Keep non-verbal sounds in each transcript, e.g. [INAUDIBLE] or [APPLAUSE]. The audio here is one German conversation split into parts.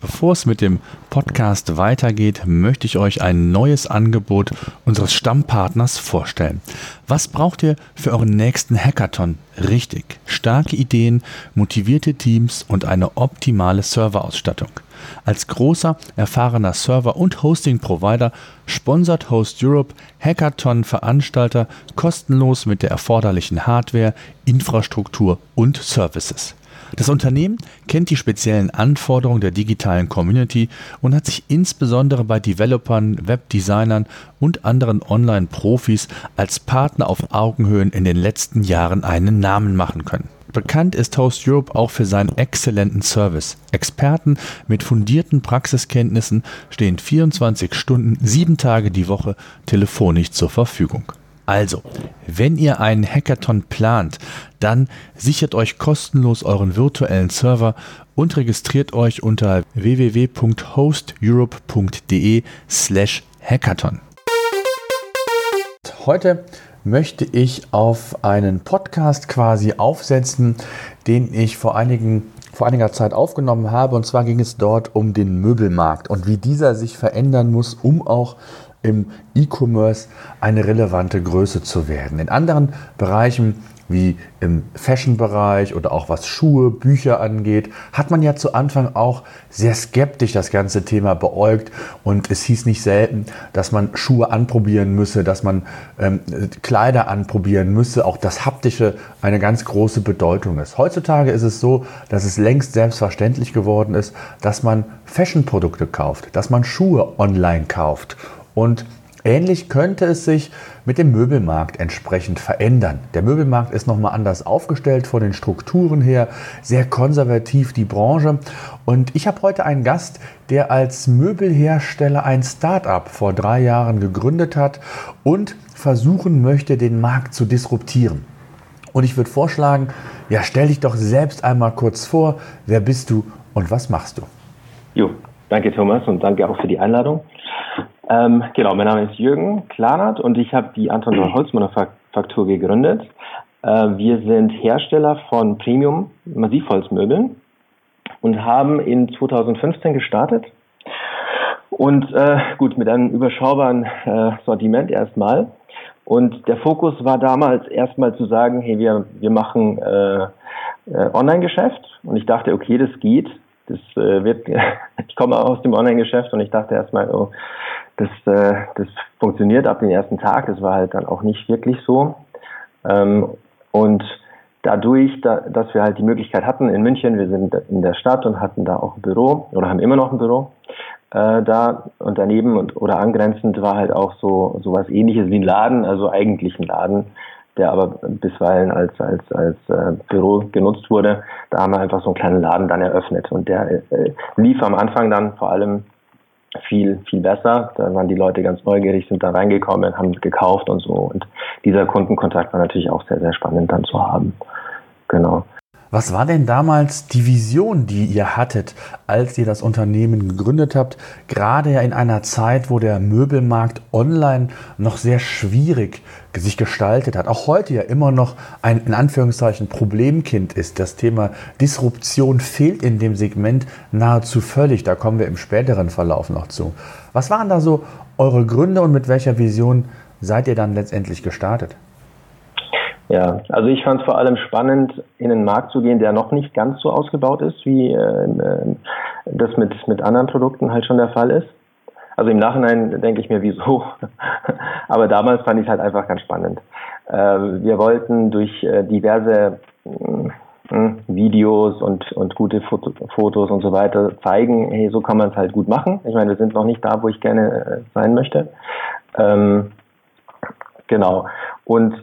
Bevor es mit dem Podcast weitergeht, möchte ich euch ein neues Angebot unseres Stammpartners vorstellen. Was braucht ihr für euren nächsten Hackathon? Richtig, starke Ideen, motivierte Teams und eine optimale Serverausstattung. Als großer, erfahrener Server- und Hosting-Provider sponsert Host Europe Hackathon-Veranstalter kostenlos mit der erforderlichen Hardware, Infrastruktur und Services. Das Unternehmen kennt die speziellen Anforderungen der digitalen Community und hat sich insbesondere bei Developern, Webdesignern und anderen Online-Profis als Partner auf Augenhöhen in den letzten Jahren einen Namen machen können. Bekannt ist Host Europe auch für seinen exzellenten Service. Experten mit fundierten Praxiskenntnissen stehen 24 Stunden, sieben Tage die Woche telefonisch zur Verfügung. Also, wenn ihr einen Hackathon plant, dann sichert euch kostenlos euren virtuellen Server und registriert euch unter www.hosteurope.de slash hackathon. Heute möchte ich auf einen Podcast quasi aufsetzen, den ich vor einigen vor einiger Zeit aufgenommen habe. Und zwar ging es dort um den Möbelmarkt und wie dieser sich verändern muss, um auch im E-Commerce eine relevante Größe zu werden. In anderen Bereichen wie im Fashion-Bereich oder auch was Schuhe, Bücher angeht, hat man ja zu Anfang auch sehr skeptisch das ganze Thema beäugt und es hieß nicht selten, dass man Schuhe anprobieren müsse, dass man ähm, Kleider anprobieren müsse, auch das Haptische eine ganz große Bedeutung ist. Heutzutage ist es so, dass es längst selbstverständlich geworden ist, dass man Fashion-Produkte kauft, dass man Schuhe online kauft und ähnlich könnte es sich mit dem Möbelmarkt entsprechend verändern. Der Möbelmarkt ist nochmal anders aufgestellt von den Strukturen her, sehr konservativ die Branche. Und ich habe heute einen Gast, der als Möbelhersteller ein Start-up vor drei Jahren gegründet hat und versuchen möchte, den Markt zu disruptieren. Und ich würde vorschlagen, ja, stell dich doch selbst einmal kurz vor. Wer bist du und was machst du? Jo, danke Thomas und danke auch für die Einladung. Ähm, genau, mein Name ist Jürgen Klanert und ich habe die Anton [CLEARS THROAT] Holzmanufaktur gegründet. Äh, wir sind Hersteller von Premium Massivholzmöbeln und haben in 2015 gestartet. Und äh, gut, mit einem überschaubaren äh, Sortiment erstmal. Und der Fokus war damals erstmal zu sagen, hey, wir, wir machen äh, äh, Online-Geschäft. Und ich dachte, okay, das geht. Das äh, wird, [LAUGHS] ich komme aus dem Online-Geschäft und ich dachte erstmal, oh, das, äh, das funktioniert ab dem ersten Tag. Das war halt dann auch nicht wirklich so. Ähm, und dadurch, da, dass wir halt die Möglichkeit hatten in München, wir sind in der Stadt und hatten da auch ein Büro oder haben immer noch ein Büro äh, da und daneben und oder angrenzend war halt auch so sowas ähnliches wie ein Laden, also eigentlich ein Laden, der aber bisweilen als als als äh, Büro genutzt wurde. Da haben wir einfach so einen kleinen Laden dann eröffnet und der äh, lief am Anfang dann vor allem viel, viel besser. Da waren die Leute ganz neugierig, sind da reingekommen, haben gekauft und so. Und dieser Kundenkontakt war natürlich auch sehr, sehr spannend dann zu haben. Genau. Was war denn damals die Vision, die ihr hattet, als ihr das Unternehmen gegründet habt? Gerade ja in einer Zeit, wo der Möbelmarkt online noch sehr schwierig sich gestaltet hat. Auch heute ja immer noch ein in Anführungszeichen Problemkind ist. Das Thema Disruption fehlt in dem Segment nahezu völlig. Da kommen wir im späteren Verlauf noch zu. Was waren da so eure Gründe und mit welcher Vision seid ihr dann letztendlich gestartet? Ja, also ich fand es vor allem spannend, in einen Markt zu gehen, der noch nicht ganz so ausgebaut ist, wie äh, das mit, mit anderen Produkten halt schon der Fall ist. Also im Nachhinein denke ich mir, wieso? [LAUGHS] Aber damals fand ich es halt einfach ganz spannend. Äh, wir wollten durch äh, diverse äh, Videos und, und gute Foto, Fotos und so weiter zeigen, hey, so kann man es halt gut machen. Ich meine, wir sind noch nicht da, wo ich gerne äh, sein möchte. Ähm, genau. Und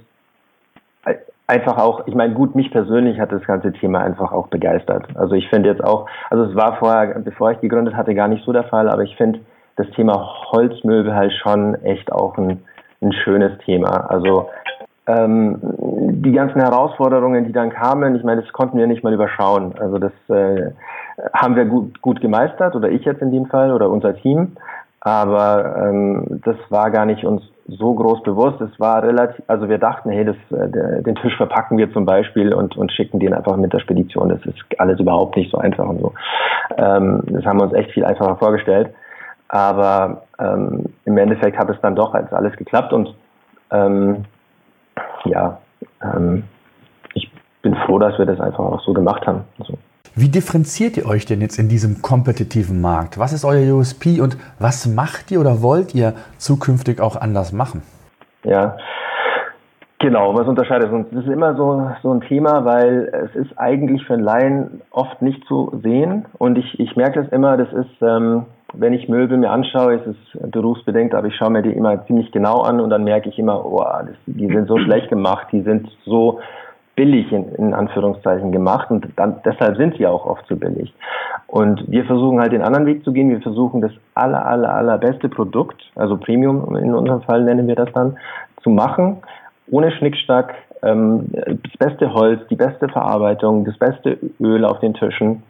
einfach auch, ich meine, gut, mich persönlich hat das ganze Thema einfach auch begeistert. Also ich finde jetzt auch, also es war vorher, bevor ich gegründet hatte, gar nicht so der Fall, aber ich finde das Thema Holzmöbel halt schon echt auch ein, ein schönes Thema. Also ähm, die ganzen Herausforderungen, die dann kamen, ich meine, das konnten wir nicht mal überschauen. Also das äh, haben wir gut, gut gemeistert, oder ich jetzt in dem Fall, oder unser Team. Aber ähm, das war gar nicht uns so groß bewusst. Es war relativ, also wir dachten, hey, das, äh, den Tisch verpacken wir zum Beispiel und, und schicken den einfach mit der Spedition. Das ist alles überhaupt nicht so einfach und so. Ähm, das haben wir uns echt viel einfacher vorgestellt. Aber ähm, im Endeffekt hat es dann doch als alles geklappt und ähm, ja, ähm, ich bin froh, dass wir das einfach auch so gemacht haben. Also. Wie differenziert ihr euch denn jetzt in diesem kompetitiven Markt? Was ist euer USP und was macht ihr oder wollt ihr zukünftig auch anders machen? Ja, Genau, was unterscheidet uns? Das ist immer so, so ein Thema, weil es ist eigentlich für einen Laien oft nicht zu sehen. Und ich, ich merke das immer, das ist, ähm, wenn ich Möbel mir anschaue, ist es berufsbedingt, aber ich schaue mir die immer ziemlich genau an und dann merke ich immer, oh, das, die sind so schlecht gemacht, die sind so billig in, in Anführungszeichen gemacht und dann, deshalb sind sie auch oft so billig. Und wir versuchen halt den anderen Weg zu gehen. Wir versuchen das aller, aller, allerbeste Produkt, also Premium in unserem Fall nennen wir das dann, zu machen, ohne Schnickschnack, ähm, das beste Holz, die beste Verarbeitung, das beste Öl auf den Tischen.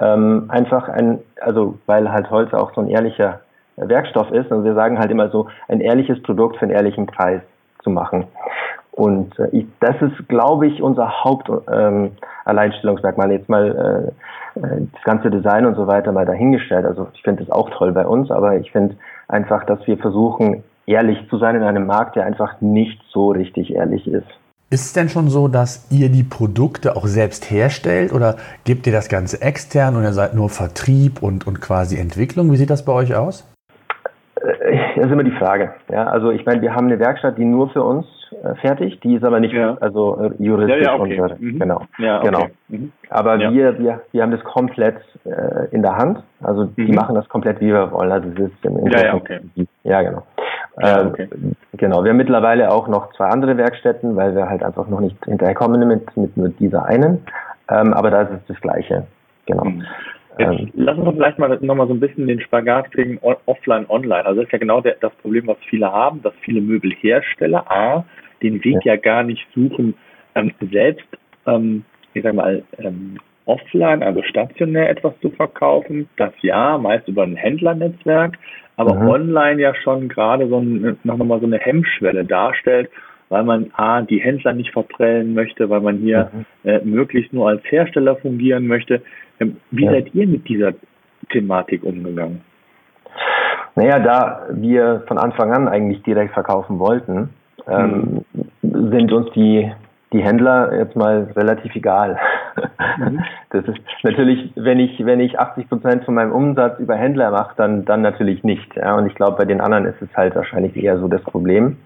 Ähm, einfach ein, also weil halt Holz auch so ein ehrlicher Werkstoff ist. Und wir sagen halt immer so, ein ehrliches Produkt für einen ehrlichen Preis zu machen. Und äh, ich, das ist, glaube ich, unser Hauptalleinstellungsmerkmal. Ähm, Jetzt mal äh, äh, das ganze Design und so weiter mal dahingestellt. Also ich finde das auch toll bei uns, aber ich finde einfach, dass wir versuchen, ehrlich zu sein in einem Markt, der einfach nicht so richtig ehrlich ist. Ist es denn schon so, dass ihr die Produkte auch selbst herstellt oder gebt ihr das Ganze extern und ihr seid nur Vertrieb und, und quasi Entwicklung? Wie sieht das bei euch aus? Äh, das ist immer die Frage. Ja, also ich meine, wir haben eine Werkstatt, die nur für uns fertig, die ist aber nicht ja. also äh, juristisch ja, ja, okay. und mhm. genau. Ja, okay. genau. Mhm. Aber wir, wir, wir haben das komplett äh, in der Hand. Also die mhm. machen das komplett wie wir wollen. Also es ist im ja, ja, okay. ja, genau. Ähm, okay. Genau. Wir haben mittlerweile auch noch zwei andere Werkstätten, weil wir halt einfach noch nicht hinterherkommen mit, mit, mit dieser einen. Ähm, aber da ist es das Gleiche. Genau. Mhm. Jetzt ähm, lassen wir vielleicht mal nochmal so ein bisschen den Spagat kriegen, offline, online. Also das ist ja genau der, das Problem, was viele haben, dass viele Möbelhersteller A, den Weg ja, ja gar nicht suchen, ähm, selbst, ähm, ich sag mal, ähm, offline, also stationär etwas zu verkaufen. Das ja, meist über ein Händlernetzwerk, aber mhm. online ja schon gerade so ein, noch mal so eine Hemmschwelle darstellt, weil man A, die Händler nicht verprellen möchte, weil man hier mhm. äh, möglichst nur als Hersteller fungieren möchte. Ähm, wie ja. seid ihr mit dieser Thematik umgegangen? Naja, da wir von Anfang an eigentlich direkt verkaufen wollten, ähm, mhm. sind uns die, die Händler jetzt mal relativ egal. Mhm. [LAUGHS] Das ist natürlich, wenn ich, wenn ich 80 Prozent von meinem Umsatz über Händler mache, dann, dann natürlich nicht. Ja, und ich glaube, bei den anderen ist es halt wahrscheinlich eher so das Problem.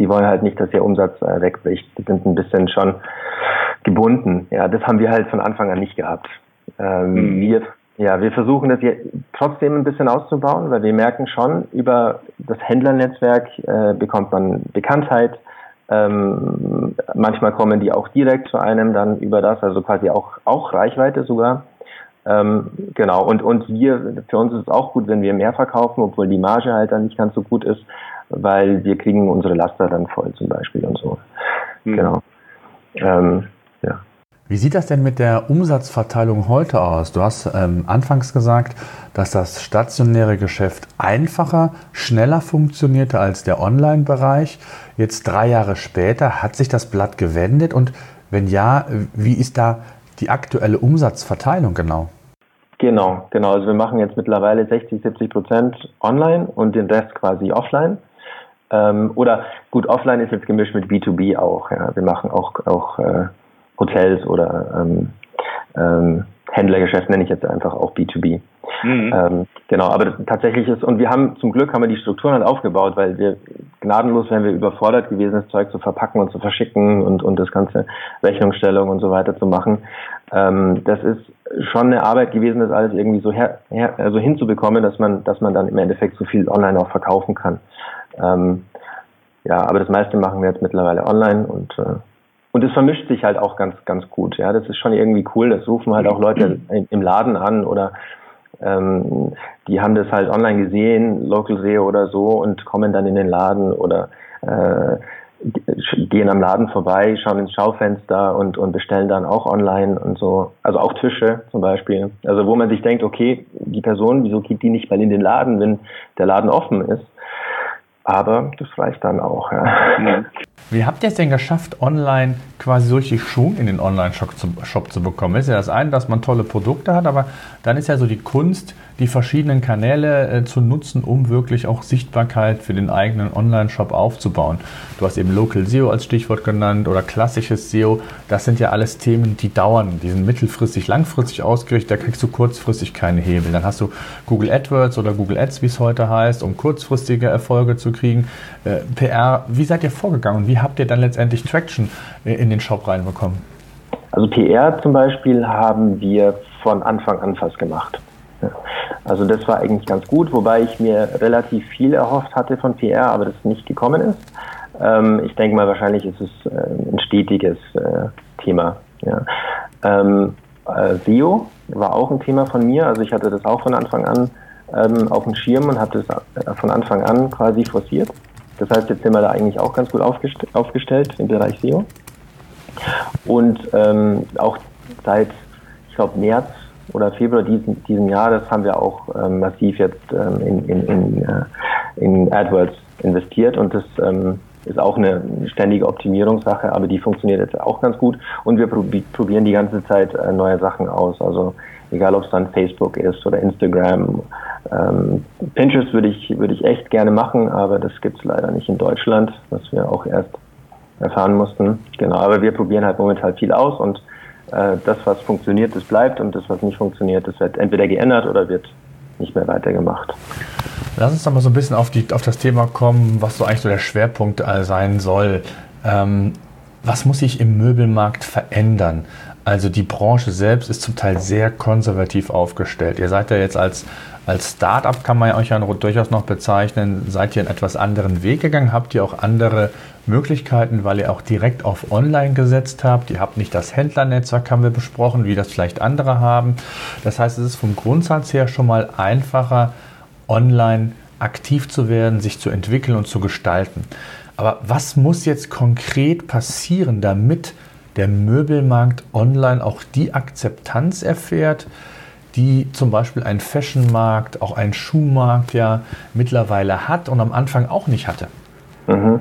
Die wollen halt nicht, dass ihr Umsatz äh, wegbricht. Die sind ein bisschen schon gebunden. Ja, das haben wir halt von Anfang an nicht gehabt. Ähm, mhm. Wir, ja, wir versuchen das jetzt trotzdem ein bisschen auszubauen, weil wir merken schon, über das Händlernetzwerk äh, bekommt man Bekanntheit. Ähm, manchmal kommen die auch direkt zu einem dann über das, also quasi auch, auch Reichweite sogar. Ähm, genau, und, und wir, für uns ist es auch gut, wenn wir mehr verkaufen, obwohl die Marge halt dann nicht ganz so gut ist, weil wir kriegen unsere Laster dann voll zum Beispiel und so. Mhm. Genau. Ähm, ja. Wie sieht das denn mit der Umsatzverteilung heute aus? Du hast ähm, anfangs gesagt, dass das stationäre Geschäft einfacher, schneller funktionierte als der Online-Bereich. Jetzt drei Jahre später hat sich das Blatt gewendet und wenn ja, wie ist da die aktuelle Umsatzverteilung genau? Genau, genau. Also wir machen jetzt mittlerweile 60, 70 Prozent online und den Rest quasi offline. Ähm, oder gut, offline ist jetzt gemischt mit B2B auch. Ja. Wir machen auch, auch äh, Hotels oder ähm, ähm, Händlergeschäft nenne ich jetzt einfach auch B2B. Mhm. Ähm, genau, aber tatsächlich ist, und wir haben zum Glück haben wir die Strukturen halt aufgebaut, weil wir gnadenlos wären wir überfordert gewesen, das Zeug zu verpacken und zu verschicken und, und das ganze Rechnungsstellung und so weiter zu machen. Ähm, das ist schon eine Arbeit gewesen, das alles irgendwie so her, her, also hinzubekommen, dass man, dass man dann im Endeffekt so viel online auch verkaufen kann. Ähm, ja, aber das meiste machen wir jetzt mittlerweile online und äh, und es vermischt sich halt auch ganz, ganz gut. Ja, das ist schon irgendwie cool. Das rufen halt auch Leute im Laden an oder ähm, die haben das halt online gesehen, Local SEO oder so und kommen dann in den Laden oder äh, gehen am Laden vorbei, schauen ins Schaufenster und, und bestellen dann auch online und so. Also auch Tische zum Beispiel. Also wo man sich denkt, okay, die Person, wieso geht die nicht mal in den Laden, wenn der Laden offen ist? Aber das reicht dann auch. Ja. Mhm. Wie habt ihr es denn geschafft, online quasi so richtig Schwung in den Online-Shop zu, Shop zu bekommen? Ist ja das eine, dass man tolle Produkte hat, aber dann ist ja so die Kunst, die verschiedenen Kanäle äh, zu nutzen, um wirklich auch Sichtbarkeit für den eigenen Online-Shop aufzubauen. Du hast eben Local SEO als Stichwort genannt oder klassisches SEO. Das sind ja alles Themen, die dauern. Die sind mittelfristig, langfristig ausgerichtet. Da kriegst du kurzfristig keine Hebel. Dann hast du Google AdWords oder Google Ads, wie es heute heißt, um kurzfristige Erfolge zu kriegen. Äh, PR, wie seid ihr vorgegangen? Wie habt ihr dann letztendlich Traction äh, in den Shop reinbekommen? Also PR zum Beispiel haben wir von Anfang an fast gemacht. Also das war eigentlich ganz gut, wobei ich mir relativ viel erhofft hatte von PR, aber das nicht gekommen ist. Ähm, ich denke mal, wahrscheinlich ist es äh, ein stetiges äh, Thema. Ja. Ähm, äh, SEO war auch ein Thema von mir, also ich hatte das auch von Anfang an ähm, auf dem Schirm und habe das äh, von Anfang an quasi forciert. Das heißt, jetzt sind wir da eigentlich auch ganz gut aufgest aufgestellt im Bereich SEO. Und ähm, auch seit, ich glaube, März oder Februar diesen, diesen Jahres haben wir auch ähm, massiv jetzt ähm, in, in, in, äh, in AdWords investiert und das ähm, ist auch eine ständige Optimierungssache, aber die funktioniert jetzt auch ganz gut und wir probieren die ganze Zeit äh, neue Sachen aus. Also egal ob es dann Facebook ist oder Instagram. Ähm, Pinterest würde ich, würde ich echt gerne machen, aber das gibt es leider nicht in Deutschland, was wir auch erst erfahren mussten. Genau, aber wir probieren halt momentan viel aus und äh, das, was funktioniert, das bleibt und das, was nicht funktioniert, das wird entweder geändert oder wird nicht mehr weitergemacht. Lass uns doch mal so ein bisschen auf, die, auf das Thema kommen, was so eigentlich so der Schwerpunkt sein soll. Ähm, was muss sich im Möbelmarkt verändern? Also die Branche selbst ist zum Teil sehr konservativ aufgestellt. Ihr seid ja jetzt als, als Start-up, kann man euch ja durchaus noch bezeichnen, seid ihr einen etwas anderen Weg gegangen, habt ihr auch andere Möglichkeiten, weil ihr auch direkt auf Online gesetzt habt. Ihr habt nicht das Händlernetzwerk, haben wir besprochen, wie das vielleicht andere haben. Das heißt, es ist vom Grundsatz her schon mal einfacher, online aktiv zu werden, sich zu entwickeln und zu gestalten. Aber was muss jetzt konkret passieren, damit der Möbelmarkt online auch die Akzeptanz erfährt, die zum Beispiel ein Fashionmarkt, auch ein Schuhmarkt ja mittlerweile hat und am Anfang auch nicht hatte? Mhm.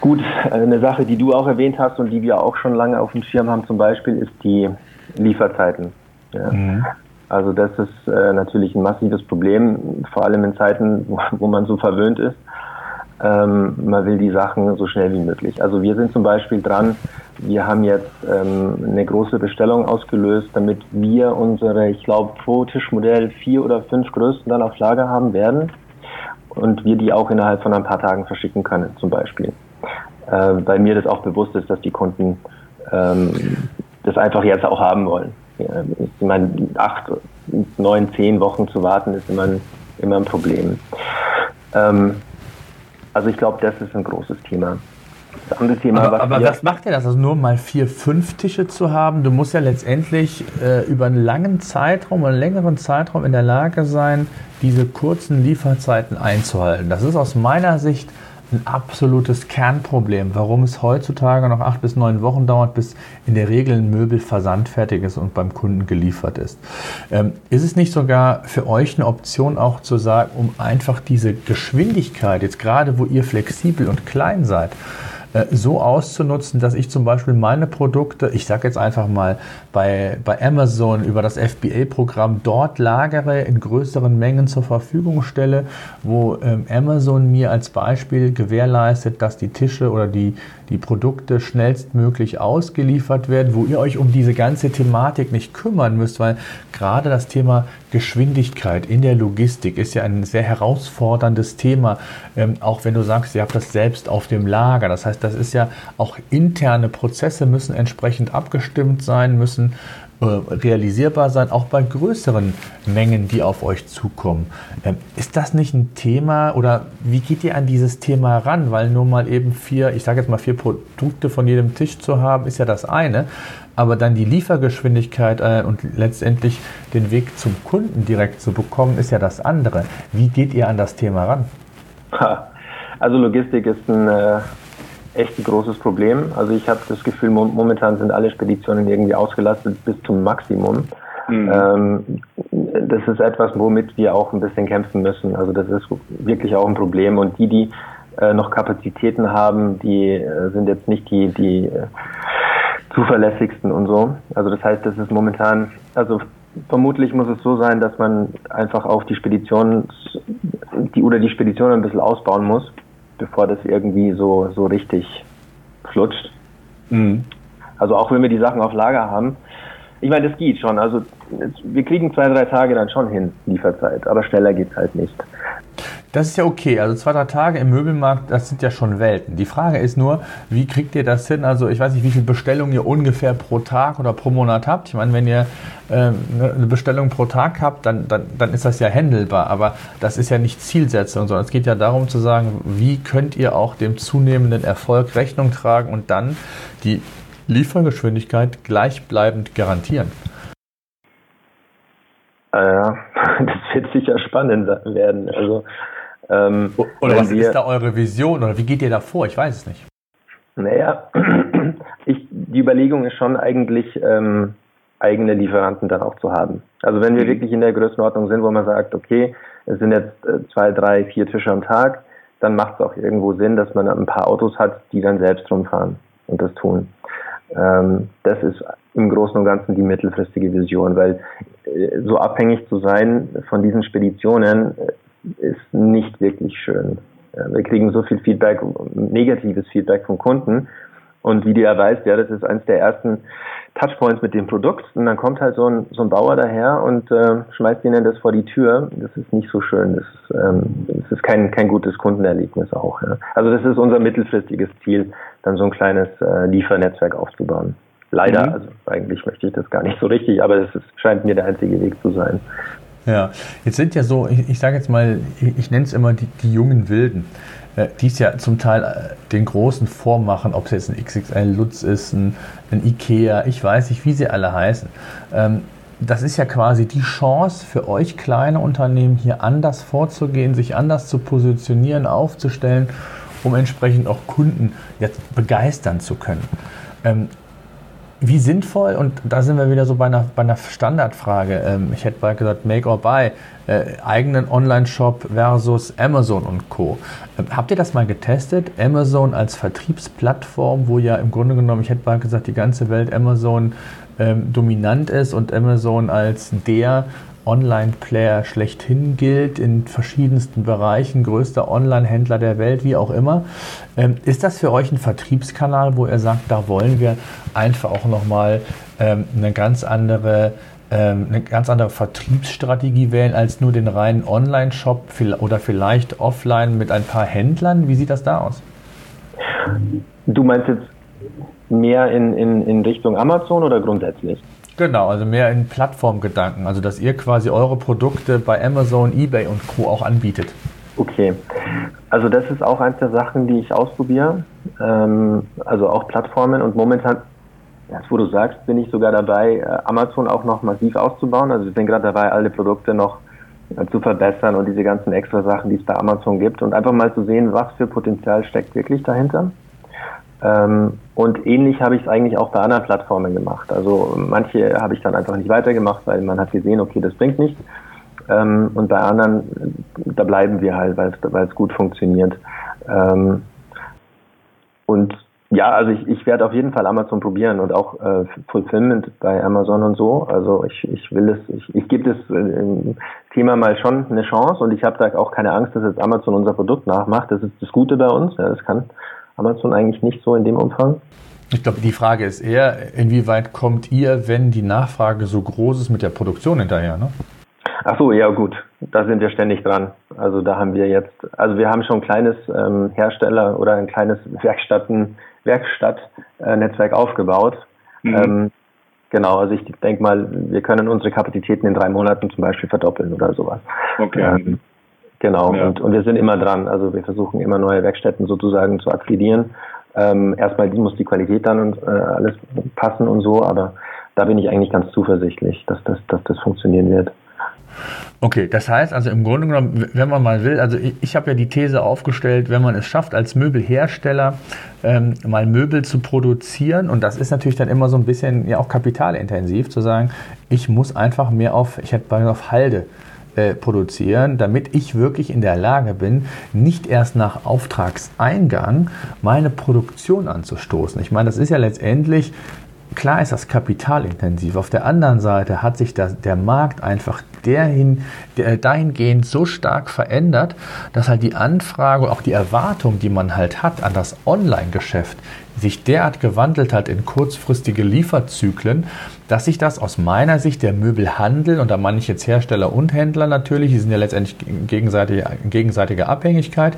Gut, eine Sache, die du auch erwähnt hast und die wir auch schon lange auf dem Schirm haben zum Beispiel, ist die Lieferzeiten. Ja. Mhm. Also das ist äh, natürlich ein massives Problem, vor allem in Zeiten, wo, wo man so verwöhnt ist ähm, man will die Sachen so schnell wie möglich. Also wir sind zum Beispiel dran, wir haben jetzt ähm, eine große Bestellung ausgelöst, damit wir unsere, ich glaube, pro Tischmodell vier oder fünf größten dann auf Lager haben werden und wir die auch innerhalb von ein paar Tagen verschicken können, zum Beispiel. Äh, weil mir das auch bewusst ist, dass die Kunden ähm, das einfach jetzt auch haben wollen. Ja, ich meine, acht, neun, zehn Wochen zu warten ist immer ein, immer ein Problem. Ähm, also ich glaube, das ist ein großes Thema. Das andere Thema, aber, was, aber was macht ihr das? Also nur mal vier, fünf Tische zu haben? Du musst ja letztendlich äh, über einen langen Zeitraum, einen längeren Zeitraum in der Lage sein, diese kurzen Lieferzeiten einzuhalten. Das ist aus meiner Sicht ein absolutes Kernproblem, warum es heutzutage noch acht bis neun Wochen dauert, bis in der Regel ein Möbel versandfertig ist und beim Kunden geliefert ist. Ähm, ist es nicht sogar für euch eine Option auch zu sagen, um einfach diese Geschwindigkeit, jetzt gerade wo ihr flexibel und klein seid, so auszunutzen, dass ich zum Beispiel meine Produkte, ich sage jetzt einfach mal bei, bei Amazon über das FBA-Programm dort lagere, in größeren Mengen zur Verfügung stelle, wo ähm, Amazon mir als Beispiel gewährleistet, dass die Tische oder die, die Produkte schnellstmöglich ausgeliefert werden, wo ihr euch um diese ganze Thematik nicht kümmern müsst, weil gerade das Thema Geschwindigkeit in der Logistik ist ja ein sehr herausforderndes Thema, ähm, auch wenn du sagst, ihr habt das selbst auf dem Lager. Das heißt, das ist ja auch interne Prozesse müssen entsprechend abgestimmt sein, müssen realisierbar sein, auch bei größeren Mengen, die auf euch zukommen. Ähm, ist das nicht ein Thema oder wie geht ihr an dieses Thema ran? Weil nur mal eben vier, ich sage jetzt mal vier Produkte von jedem Tisch zu haben, ist ja das eine. Aber dann die Liefergeschwindigkeit äh, und letztendlich den Weg zum Kunden direkt zu bekommen, ist ja das andere. Wie geht ihr an das Thema ran? Also Logistik ist ein, äh, echt ein großes Problem. Also ich habe das Gefühl, momentan sind alle Speditionen irgendwie ausgelastet bis zum Maximum. Mhm. Ähm, das ist etwas, womit wir auch ein bisschen kämpfen müssen. Also das ist wirklich auch ein Problem. Und die, die äh, noch Kapazitäten haben, die äh, sind jetzt nicht die, die äh, zuverlässigsten und so. Also das heißt, das ist momentan, also vermutlich muss es so sein, dass man einfach auf die Spedition die oder die Spedition ein bisschen ausbauen muss, bevor das irgendwie so, so richtig flutscht. Mhm. Also auch wenn wir die Sachen auf Lager haben, ich meine, das geht schon. Also wir kriegen zwei, drei Tage dann schon hin, Lieferzeit, aber schneller geht es halt nicht. Das ist ja okay. Also zwei, drei Tage im Möbelmarkt, das sind ja schon Welten. Die Frage ist nur, wie kriegt ihr das hin? Also ich weiß nicht, wie viele Bestellungen ihr ungefähr pro Tag oder pro Monat habt. Ich meine, wenn ihr äh, eine Bestellung pro Tag habt, dann, dann, dann ist das ja händelbar. Aber das ist ja nicht Zielsetzung, sondern es geht ja darum zu sagen, wie könnt ihr auch dem zunehmenden Erfolg Rechnung tragen und dann die Liefergeschwindigkeit gleichbleibend garantieren? Ja, [LAUGHS] das wird sicher spannend werden. Also, ähm, oder was wir, ist da eure Vision oder wie geht ihr da vor? Ich weiß es nicht. Naja, [CLEARS THROAT] ich, die Überlegung ist schon eigentlich, ähm, eigene Lieferanten dann auch zu haben. Also wenn wir mhm. wirklich in der Größenordnung sind, wo man sagt, okay, es sind jetzt äh, zwei, drei, vier Tische am Tag, dann macht es auch irgendwo Sinn, dass man ein paar Autos hat, die dann selbst rumfahren und das tun. Ähm, das ist im Großen und Ganzen die mittelfristige Vision, weil äh, so abhängig zu sein von diesen Speditionen äh, ist nicht wirklich schön. Wir kriegen so viel Feedback, negatives Feedback von Kunden. Und wie du ja weißt, ja, das ist eines der ersten Touchpoints mit dem Produkt. Und dann kommt halt so ein, so ein Bauer daher und äh, schmeißt ihnen das vor die Tür. Das ist nicht so schön. Das ist, ähm, das ist kein, kein gutes Kundenerlebnis auch. Ja. Also das ist unser mittelfristiges Ziel, dann so ein kleines äh, Liefernetzwerk aufzubauen. Leider, mhm. also eigentlich möchte ich das gar nicht so richtig, aber es scheint mir der einzige Weg zu sein. Ja, jetzt sind ja so, ich, ich sage jetzt mal, ich, ich nenne es immer die, die jungen Wilden, äh, die es ja zum Teil äh, den Großen vormachen, ob es jetzt ein XXL Lutz ist, ein, ein Ikea, ich weiß nicht, wie sie alle heißen. Ähm, das ist ja quasi die Chance für euch kleine Unternehmen, hier anders vorzugehen, sich anders zu positionieren, aufzustellen, um entsprechend auch Kunden jetzt begeistern zu können. Ähm, wie sinnvoll, und da sind wir wieder so bei einer, bei einer Standardfrage, ähm, ich hätte bald gesagt, make or buy, äh, eigenen Online-Shop versus Amazon und Co. Ähm, habt ihr das mal getestet? Amazon als Vertriebsplattform, wo ja im Grunde genommen, ich hätte bald gesagt, die ganze Welt Amazon ähm, dominant ist und Amazon als der Online-Player schlechthin gilt, in verschiedensten Bereichen, größter Online-Händler der Welt, wie auch immer. Ähm, ist das für euch ein Vertriebskanal, wo ihr sagt, da wollen wir einfach auch nochmal ähm, eine ganz andere ähm, eine ganz andere Vertriebsstrategie wählen als nur den reinen Online-Shop oder vielleicht offline mit ein paar Händlern? Wie sieht das da aus? Du meinst jetzt mehr in, in, in Richtung Amazon oder grundsätzlich? Genau, also mehr in Plattformgedanken, also dass ihr quasi eure Produkte bei Amazon, eBay und Co. auch anbietet. Okay, also das ist auch eins der Sachen, die ich ausprobiere, ähm, also auch Plattformen und momentan, jetzt wo du sagst, bin ich sogar dabei, äh, Amazon auch noch massiv auszubauen. Also wir sind gerade dabei, alle Produkte noch äh, zu verbessern und diese ganzen extra Sachen, die es bei Amazon gibt und einfach mal zu sehen, was für Potenzial steckt wirklich dahinter. Ähm, und ähnlich habe ich es eigentlich auch bei anderen Plattformen gemacht. Also manche habe ich dann einfach nicht weitergemacht, weil man hat gesehen, okay, das bringt nichts. Ähm, und bei anderen, da bleiben wir halt, weil es gut funktioniert. Ähm, und ja, also ich, ich werde auf jeden Fall Amazon probieren und auch äh, Fulfillment bei Amazon und so. Also ich, ich will es, ich, ich gebe das äh, Thema mal schon eine Chance und ich habe da auch keine Angst, dass jetzt Amazon unser Produkt nachmacht. Das ist das Gute bei uns. Ja, das kann Amazon eigentlich nicht so in dem Umfang. Ich glaube, die Frage ist eher, inwieweit kommt ihr, wenn die Nachfrage so groß ist, mit der Produktion hinterher? Ne? Ach so, ja gut, da sind wir ständig dran. Also da haben wir jetzt, also wir haben schon ein kleines ähm, Hersteller oder ein kleines Werkstatten, Werkstattnetzwerk äh, aufgebaut. Mhm. Ähm, genau, also ich denke mal, wir können unsere Kapazitäten in drei Monaten zum Beispiel verdoppeln oder sowas. Okay. Ähm, Genau, ja. und, und wir sind immer dran. Also wir versuchen immer neue Werkstätten sozusagen zu akquirieren. Ähm, erstmal muss die Qualität dann und äh, alles passen und so, aber da bin ich eigentlich ganz zuversichtlich, dass das, dass das funktionieren wird. Okay, das heißt also im Grunde genommen, wenn man mal will, also ich, ich habe ja die These aufgestellt, wenn man es schafft, als Möbelhersteller ähm, mal Möbel zu produzieren, und das ist natürlich dann immer so ein bisschen ja auch kapitalintensiv, zu sagen, ich muss einfach mehr auf, ich hätte bei auf Halde äh, produzieren, damit ich wirklich in der Lage bin, nicht erst nach Auftragseingang meine Produktion anzustoßen. Ich meine, das ist ja letztendlich Klar ist das kapitalintensiv. Auf der anderen Seite hat sich das, der Markt einfach dahin, dahingehend so stark verändert, dass halt die Anfrage, auch die Erwartung, die man halt hat an das Online-Geschäft, sich derart gewandelt hat in kurzfristige Lieferzyklen, dass sich das aus meiner Sicht der Möbelhandel, und da meine ich jetzt Hersteller und Händler natürlich, die sind ja letztendlich gegenseitige, gegenseitige Abhängigkeit,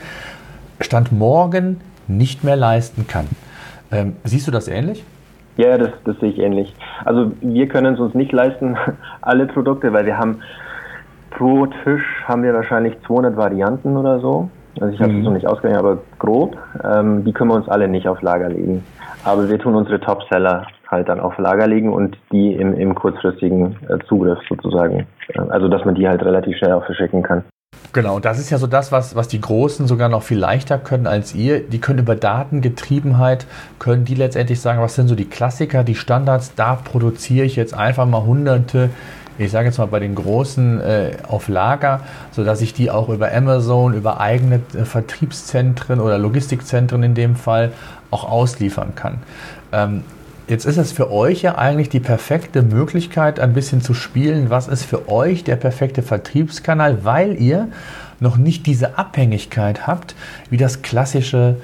Stand morgen nicht mehr leisten kann. Ähm, siehst du das ähnlich? Ja, das, das sehe ich ähnlich. Also wir können es uns nicht leisten, [LAUGHS] alle Produkte, weil wir haben pro Tisch haben wir wahrscheinlich 200 Varianten oder so. Also ich habe es mhm. noch nicht ausgerechnet, aber grob. Ähm, die können wir uns alle nicht auf Lager legen. Aber wir tun unsere Topseller halt dann auf Lager legen und die im, im kurzfristigen äh, Zugriff sozusagen. Äh, also dass man die halt relativ schnell auch verschicken kann. Genau, das ist ja so das, was, was die Großen sogar noch viel leichter können als ihr. Die können über Datengetriebenheit, können die letztendlich sagen, was sind so die Klassiker, die Standards, da produziere ich jetzt einfach mal hunderte, ich sage jetzt mal bei den Großen äh, auf Lager, sodass ich die auch über Amazon, über eigene äh, Vertriebszentren oder Logistikzentren in dem Fall auch ausliefern kann. Ähm, Jetzt ist es für euch ja eigentlich die perfekte Möglichkeit, ein bisschen zu spielen. Was ist für euch der perfekte Vertriebskanal, weil ihr noch nicht diese Abhängigkeit habt, wie das klassische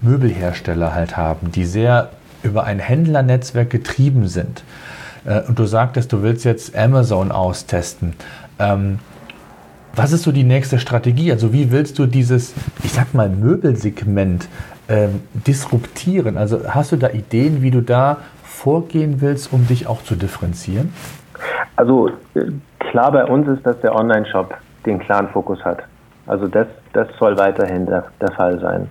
Möbelhersteller halt haben, die sehr über ein Händlernetzwerk getrieben sind. Äh, und du sagtest, du willst jetzt Amazon austesten. Ähm, was ist so die nächste Strategie? Also wie willst du dieses, ich sag mal, Möbelsegment ähm, disruptieren? Also hast du da Ideen, wie du da vorgehen willst, um dich auch zu differenzieren? Also äh, klar bei uns ist, dass der Online-Shop den klaren Fokus hat. Also das, das soll weiterhin der, der Fall sein.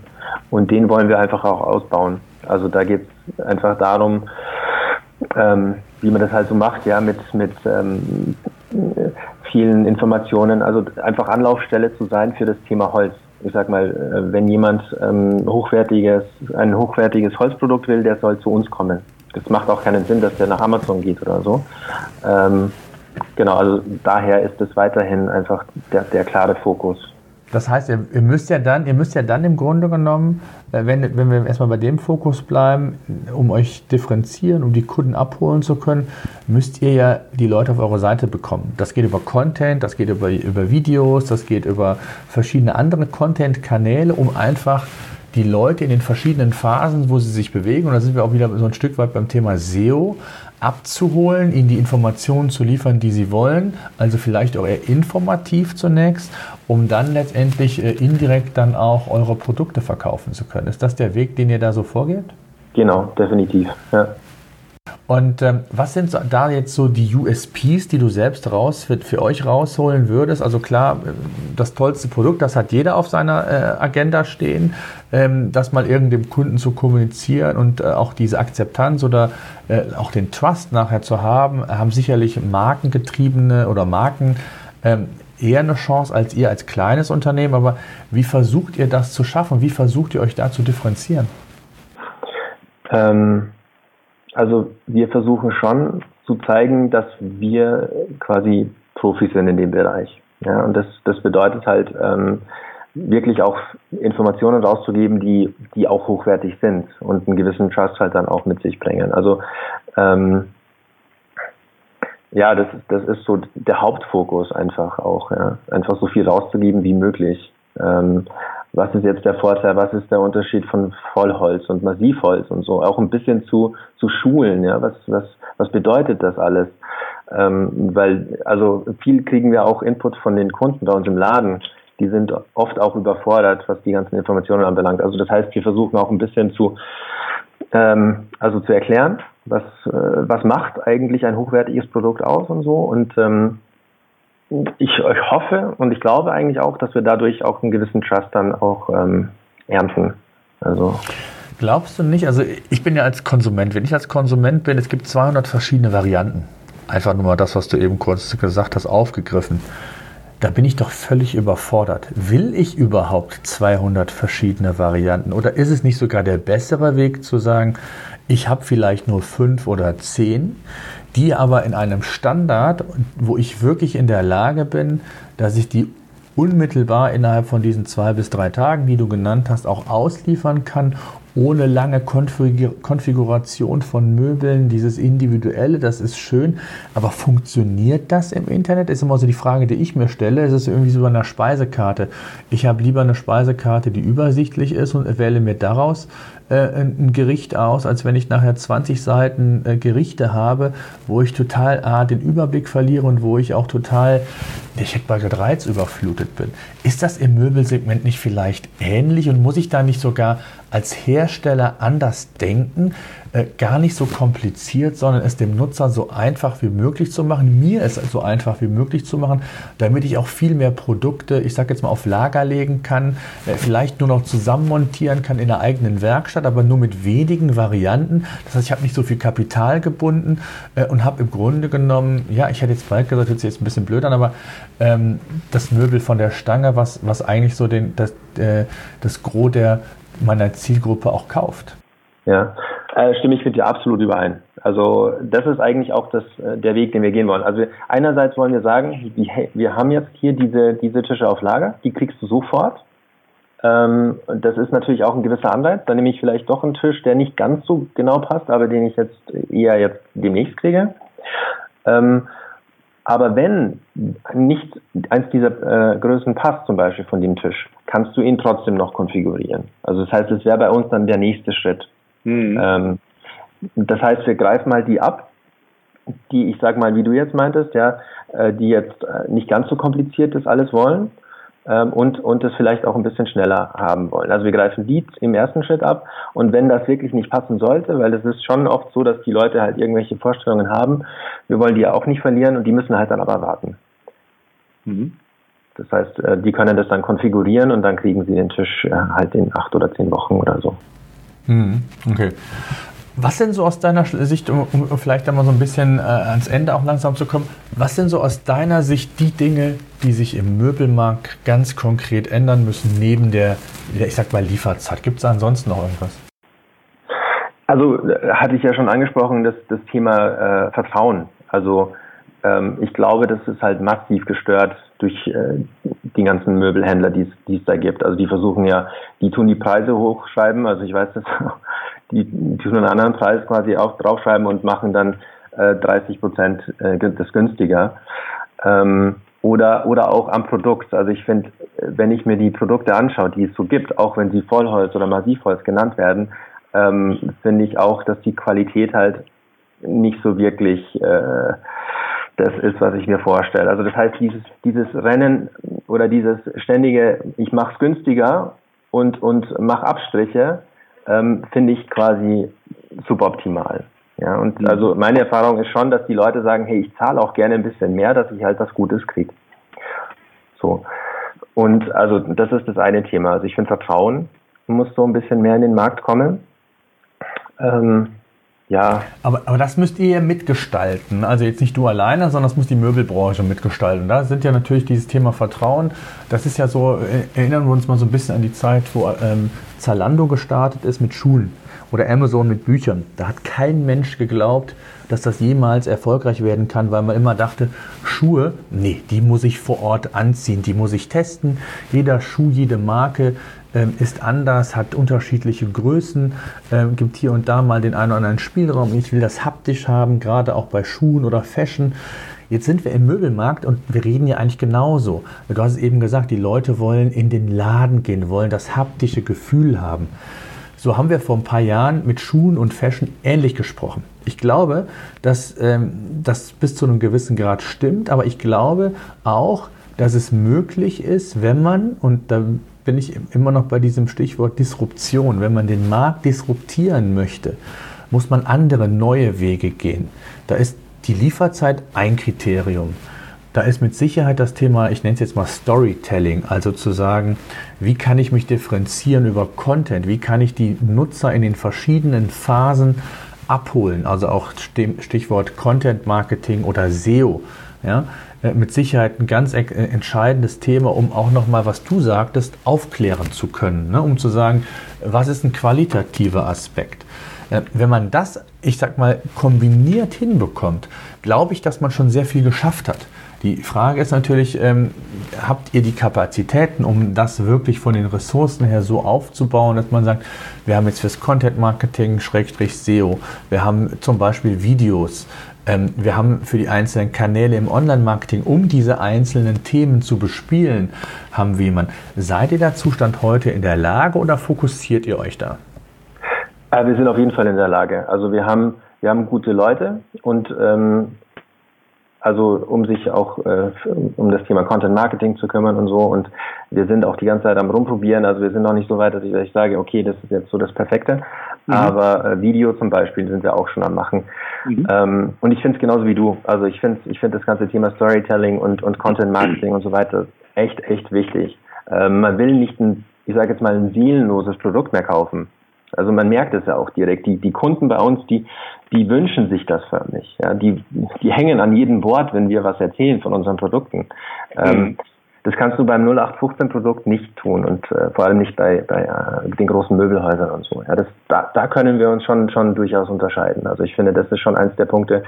Und den wollen wir einfach auch ausbauen. Also da geht es einfach darum, ähm, wie man das halt so macht, ja, mit, mit ähm, vielen Informationen, also einfach Anlaufstelle zu sein für das Thema Holz ich sag mal, äh, wenn jemand ähm, hochwertiges, ein hochwertiges Holzprodukt will, der soll zu uns kommen. Das macht auch keinen Sinn, dass der nach Amazon geht oder so. Ähm, genau, also daher ist es weiterhin einfach der, der klare Fokus. Das heißt, ihr, ihr, müsst ja dann, ihr müsst ja dann im Grunde genommen, äh, wenn, wenn wir erstmal bei dem Fokus bleiben, um euch differenzieren, um die Kunden abholen zu können, müsst ihr ja die Leute auf eure Seite bekommen. Das geht über Content, das geht über, über Videos, das geht über verschiedene andere Content-Kanäle, um einfach die Leute in den verschiedenen Phasen, wo sie sich bewegen, und da sind wir auch wieder so ein Stück weit beim Thema SEO, abzuholen, ihnen die Informationen zu liefern, die sie wollen, also vielleicht auch eher informativ zunächst, um dann letztendlich äh, indirekt dann auch eure Produkte verkaufen zu können. Ist das der Weg, den ihr da so vorgeht? Genau, definitiv. Ja. Und ähm, was sind da jetzt so die USPs, die du selbst raus für, für, euch rausholen würdest? Also klar, äh, das tollste Produkt, das hat jeder auf seiner äh, Agenda stehen, ähm, das mal irgendeinem Kunden zu kommunizieren und äh, auch diese Akzeptanz oder äh, auch den Trust nachher zu haben, haben sicherlich Markengetriebene oder Marken ähm, eher eine Chance als ihr als kleines Unternehmen. Aber wie versucht ihr das zu schaffen? Wie versucht ihr euch da zu differenzieren? Ähm also wir versuchen schon zu zeigen, dass wir quasi Profis sind in dem Bereich. Ja, und das, das bedeutet halt ähm, wirklich auch Informationen rauszugeben, die, die auch hochwertig sind und einen gewissen Trust halt dann auch mit sich bringen. Also ähm, ja, das, das ist so der Hauptfokus einfach auch, ja. Einfach so viel rauszugeben wie möglich. Ähm, was ist jetzt der Vorteil, was ist der Unterschied von Vollholz und Massivholz und so, auch ein bisschen zu, zu schulen, ja, was, was, was bedeutet das alles? Ähm, weil, also viel kriegen wir auch Input von den Kunden bei uns im Laden, die sind oft auch überfordert, was die ganzen Informationen anbelangt. Also das heißt, wir versuchen auch ein bisschen zu, ähm, also zu erklären, was, äh, was macht eigentlich ein hochwertiges Produkt aus und so. Und ähm, ich, ich hoffe und ich glaube eigentlich auch, dass wir dadurch auch einen gewissen Trust dann auch ähm, ernten. Also Glaubst du nicht? Also ich bin ja als Konsument, wenn ich als Konsument bin, es gibt 200 verschiedene Varianten einfach nur mal das, was du eben kurz gesagt hast, aufgegriffen. Da bin ich doch völlig überfordert. Will ich überhaupt 200 verschiedene Varianten? Oder ist es nicht sogar der bessere Weg zu sagen, ich habe vielleicht nur fünf oder zehn, die aber in einem Standard, wo ich wirklich in der Lage bin, dass ich die unmittelbar innerhalb von diesen zwei bis drei Tagen, die du genannt hast, auch ausliefern kann, ohne lange Konfiguration von Möbeln, dieses individuelle, das ist schön, aber funktioniert das im Internet? Ist immer so die Frage, die ich mir stelle. Es ist irgendwie so bei einer Speisekarte. Ich habe lieber eine Speisekarte, die übersichtlich ist und wähle mir daraus ein Gericht aus, als wenn ich nachher 20 Seiten äh, Gerichte habe, wo ich total A, den Überblick verliere und wo ich auch total, ich hätte bald reizüberflutet bin. Ist das im Möbelsegment nicht vielleicht ähnlich und muss ich da nicht sogar als Hersteller anders denken, äh, gar nicht so kompliziert, sondern es dem Nutzer so einfach wie möglich zu machen, mir es so einfach wie möglich zu machen, damit ich auch viel mehr Produkte, ich sage jetzt mal, auf Lager legen kann, äh, vielleicht nur noch zusammenmontieren kann in der eigenen Werkstatt, aber nur mit wenigen Varianten. Das heißt, ich habe nicht so viel Kapital gebunden äh, und habe im Grunde genommen, ja, ich hätte jetzt bald gesagt, jetzt ist ein bisschen blöd an, aber ähm, das Möbel von der Stange, was, was eigentlich so den, das, das Gros der meiner Zielgruppe auch kauft. Ja, äh, stimme ich mit dir absolut überein. Also das ist eigentlich auch das, äh, der Weg, den wir gehen wollen. Also einerseits wollen wir sagen, wir, wir haben jetzt hier diese, diese Tische auf Lager, die kriegst du sofort. Ähm, das ist natürlich auch ein gewisser Anreiz. Dann nehme ich vielleicht doch einen Tisch, der nicht ganz so genau passt, aber den ich jetzt eher jetzt demnächst kriege. Ähm, aber wenn nicht eins dieser äh, Größen passt, zum Beispiel von dem Tisch, kannst du ihn trotzdem noch konfigurieren. Also das heißt, es wäre bei uns dann der nächste Schritt. Mhm. Ähm, das heißt, wir greifen mal die ab, die, ich sag mal, wie du jetzt meintest, ja, äh, die jetzt äh, nicht ganz so kompliziert das alles wollen ähm, und, und es vielleicht auch ein bisschen schneller haben wollen. Also wir greifen die im ersten Schritt ab und wenn das wirklich nicht passen sollte, weil es ist schon oft so, dass die Leute halt irgendwelche Vorstellungen haben, wir wollen die ja auch nicht verlieren und die müssen halt dann aber warten. Mhm. Das heißt, äh, die können das dann konfigurieren und dann kriegen sie den Tisch halt in acht oder zehn Wochen oder so. Mhm. Okay. Was sind so aus deiner Sicht, um, um vielleicht einmal so ein bisschen äh, ans Ende auch langsam zu kommen, was sind so aus deiner Sicht die Dinge, die sich im Möbelmarkt ganz konkret ändern müssen, neben der, ich sag mal, Lieferzeit? Gibt es ansonsten noch irgendwas? Also äh, hatte ich ja schon angesprochen, das, das Thema äh, Vertrauen. Also ähm, ich glaube, das ist halt massiv gestört durch äh, die ganzen Möbelhändler, die es da gibt. Also die versuchen ja, die tun die Preise hochschreiben. Also ich weiß das, die, die tun einen anderen Preis quasi auch draufschreiben und machen dann äh, 30 Prozent äh, das günstiger. Ähm, oder, oder auch am Produkt. Also ich finde, wenn ich mir die Produkte anschaue, die es so gibt, auch wenn sie Vollholz oder Massivholz genannt werden, ähm, finde ich auch, dass die Qualität halt nicht so wirklich äh, das ist, was ich mir vorstelle. Also das heißt, dieses, dieses Rennen oder dieses ständige, ich mache es günstiger und, und mache Abstriche, ähm, finde ich quasi suboptimal. Ja, und mhm. also meine Erfahrung ist schon, dass die Leute sagen, hey, ich zahle auch gerne ein bisschen mehr, dass ich halt was Gutes kriege. So. Und also das ist das eine Thema. Also ich finde Vertrauen muss so ein bisschen mehr in den Markt kommen. Ähm, ja. Aber, aber das müsst ihr mitgestalten. Also jetzt nicht du alleine, sondern das muss die Möbelbranche mitgestalten. Da sind ja natürlich dieses Thema Vertrauen. Das ist ja so, äh, erinnern wir uns mal so ein bisschen an die Zeit, wo ähm, Zalando gestartet ist mit Schulen oder Amazon mit Büchern. Da hat kein Mensch geglaubt, dass das jemals erfolgreich werden kann, weil man immer dachte, Schuhe, nee, die muss ich vor Ort anziehen, die muss ich testen. Jeder Schuh, jede Marke ist anders, hat unterschiedliche Größen, ähm, gibt hier und da mal den einen oder anderen Spielraum. Ich will das haptisch haben, gerade auch bei Schuhen oder Fashion. Jetzt sind wir im Möbelmarkt und wir reden ja eigentlich genauso. Du hast es eben gesagt, die Leute wollen in den Laden gehen, wollen das haptische Gefühl haben. So haben wir vor ein paar Jahren mit Schuhen und Fashion ähnlich gesprochen. Ich glaube, dass ähm, das bis zu einem gewissen Grad stimmt, aber ich glaube auch, dass es möglich ist, wenn man, und da bin ich immer noch bei diesem Stichwort Disruption. Wenn man den Markt disruptieren möchte, muss man andere neue Wege gehen. Da ist die Lieferzeit ein Kriterium. Da ist mit Sicherheit das Thema, ich nenne es jetzt mal Storytelling, also zu sagen, wie kann ich mich differenzieren über Content, wie kann ich die Nutzer in den verschiedenen Phasen abholen, also auch Stichwort Content Marketing oder SEO, ja, äh, mit Sicherheit ein ganz äh, entscheidendes Thema, um auch nochmal, was du sagtest, aufklären zu können, ne? um zu sagen, was ist ein qualitativer Aspekt. Äh, wenn man das, ich sag mal, kombiniert hinbekommt, glaube ich, dass man schon sehr viel geschafft hat. Die Frage ist natürlich, ähm, habt ihr die Kapazitäten, um das wirklich von den Ressourcen her so aufzubauen, dass man sagt, wir haben jetzt fürs Content Marketing, Schrägstrich SEO, wir haben zum Beispiel Videos, ähm, wir haben für die einzelnen Kanäle im Online-Marketing, um diese einzelnen Themen zu bespielen, haben wir jemanden. Seid ihr da Zustand heute in der Lage oder fokussiert ihr euch da? Äh, wir sind auf jeden Fall in der Lage. Also wir haben, wir haben gute Leute und ähm, also um sich auch äh, um das Thema Content Marketing zu kümmern und so. Und wir sind auch die ganze Zeit am rumprobieren. Also wir sind noch nicht so weit, dass ich, dass ich sage, okay, das ist jetzt so das Perfekte. Mhm. Aber äh, Video zum Beispiel sind wir auch schon am machen. Mhm. Ähm, und ich finde es genauso wie du. Also ich finde ich finde das ganze Thema Storytelling und, und Content Marketing und so weiter echt, echt wichtig. Ähm, man will nicht ein, ich sage jetzt mal, ein seelenloses Produkt mehr kaufen. Also man merkt es ja auch direkt. Die, die Kunden bei uns, die, die wünschen sich das förmlich. Ja, die, die hängen an jedem Wort, wenn wir was erzählen von unseren Produkten. Ähm, mhm. Das kannst du beim 0815-Produkt nicht tun und äh, vor allem nicht bei, bei äh, den großen Möbelhäusern und so. Ja, das, da, da können wir uns schon, schon durchaus unterscheiden. Also ich finde, das ist schon eins der Punkte,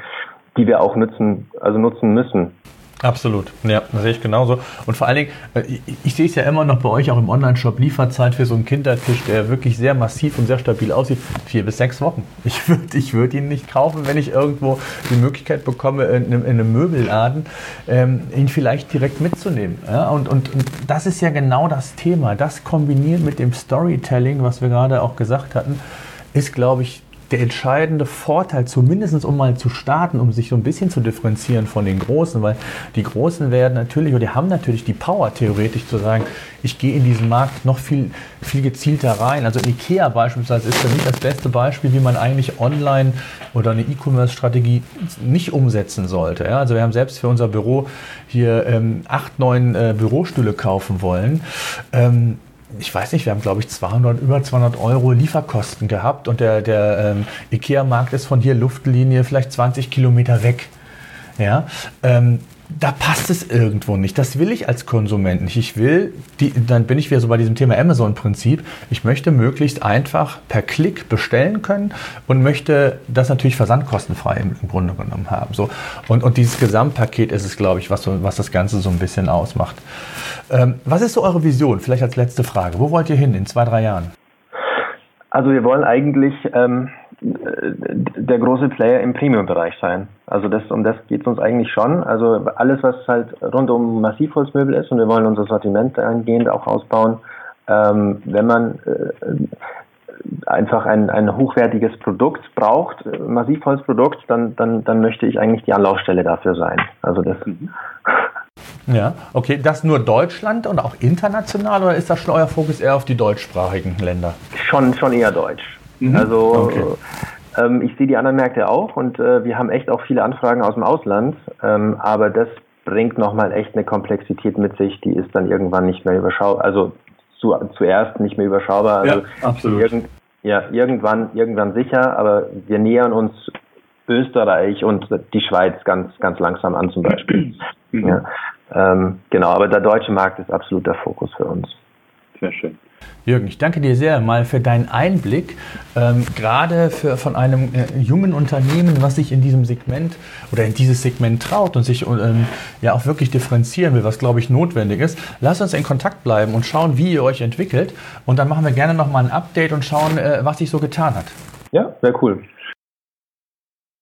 die wir auch nutzen, also nutzen müssen, Absolut, ja, das sehe ich genauso. Und vor allen Dingen, äh, ich, sehe es ja immer noch bei euch auch im Online-Shop, Lieferzeit für so einen Kindertisch, der wirklich sehr massiv und sehr stabil aussieht, vier bis sechs Wochen. Ich würde ich würd ihn nicht kaufen, wenn ich irgendwo die Möglichkeit bekomme, in einem, in einem Möbelladen ähm, ihn vielleicht direkt mitzunehmen. Ja? Und, und, und das ist ja genau das Thema. Das kombiniert mit dem Storytelling, was wir gerade auch gesagt hatten, ist, glaube ich, der entscheidende Vorteil, zumindest um mal zu starten, um sich so ein bisschen zu differenzieren von den Großen, weil die Großen werden natürlich, oder die haben natürlich die Power theoretisch zu sagen, ich gehe in diesen Markt noch viel, viel gezielter rein. Also Ikea beispielsweise ist für mich das beste Beispiel, wie man eigentlich online oder eine E-Commerce-Strategie nicht umsetzen sollte. Ja, also wir haben selbst für unser Büro hier ähm, acht, neun äh, Bürostühle kaufen wollen. Ähm, ich weiß nicht, wir haben glaube ich 200, über 200 Euro Lieferkosten gehabt und der, der ähm, Ikea-Markt ist von hier Luftlinie vielleicht 20 Kilometer weg. Ja, ähm, da passt es irgendwo nicht. Das will ich als Konsument nicht. Ich will, die, dann bin ich wieder so bei diesem Thema Amazon-Prinzip. Ich möchte möglichst einfach per Klick bestellen können und möchte das natürlich versandkostenfrei im, im Grunde genommen haben. So. Und, und dieses Gesamtpaket ist es, glaube ich, was, so, was das Ganze so ein bisschen ausmacht. Ähm, was ist so eure Vision? Vielleicht als letzte Frage. Wo wollt ihr hin in zwei, drei Jahren? Also wir wollen eigentlich ähm, der große Player im Premium-Bereich sein. Also das, um das geht es uns eigentlich schon. Also alles, was halt rund um Massivholzmöbel ist und wir wollen unser Sortiment eingehend auch ausbauen. Ähm, wenn man äh, einfach ein, ein hochwertiges Produkt braucht, Massivholzprodukt, dann, dann, dann möchte ich eigentlich die Anlaufstelle dafür sein. Also das. Ja, okay. Das nur Deutschland und auch international oder ist das schon euer Fokus eher auf die deutschsprachigen Länder? Schon, schon eher deutsch. Mhm. Also okay. ähm, ich sehe die anderen Märkte auch und äh, wir haben echt auch viele Anfragen aus dem Ausland, ähm, aber das bringt nochmal echt eine Komplexität mit sich, die ist dann irgendwann nicht mehr überschaubar, also zu, zuerst nicht mehr überschaubar. Also ja, absolut. Irgend, ja, irgendwann, irgendwann sicher, aber wir nähern uns Österreich und die Schweiz ganz, ganz langsam an zum Beispiel. Mhm. Ja, ähm, genau, aber der deutsche Markt ist absolut der Fokus für uns. Sehr schön. Jürgen, ich danke dir sehr mal für deinen Einblick, ähm, gerade für, von einem äh, jungen Unternehmen, was sich in diesem Segment oder in dieses Segment traut und sich ähm, ja auch wirklich differenzieren will, was glaube ich notwendig ist. Lasst uns in Kontakt bleiben und schauen, wie ihr euch entwickelt und dann machen wir gerne nochmal ein Update und schauen, äh, was sich so getan hat. Ja, sehr cool.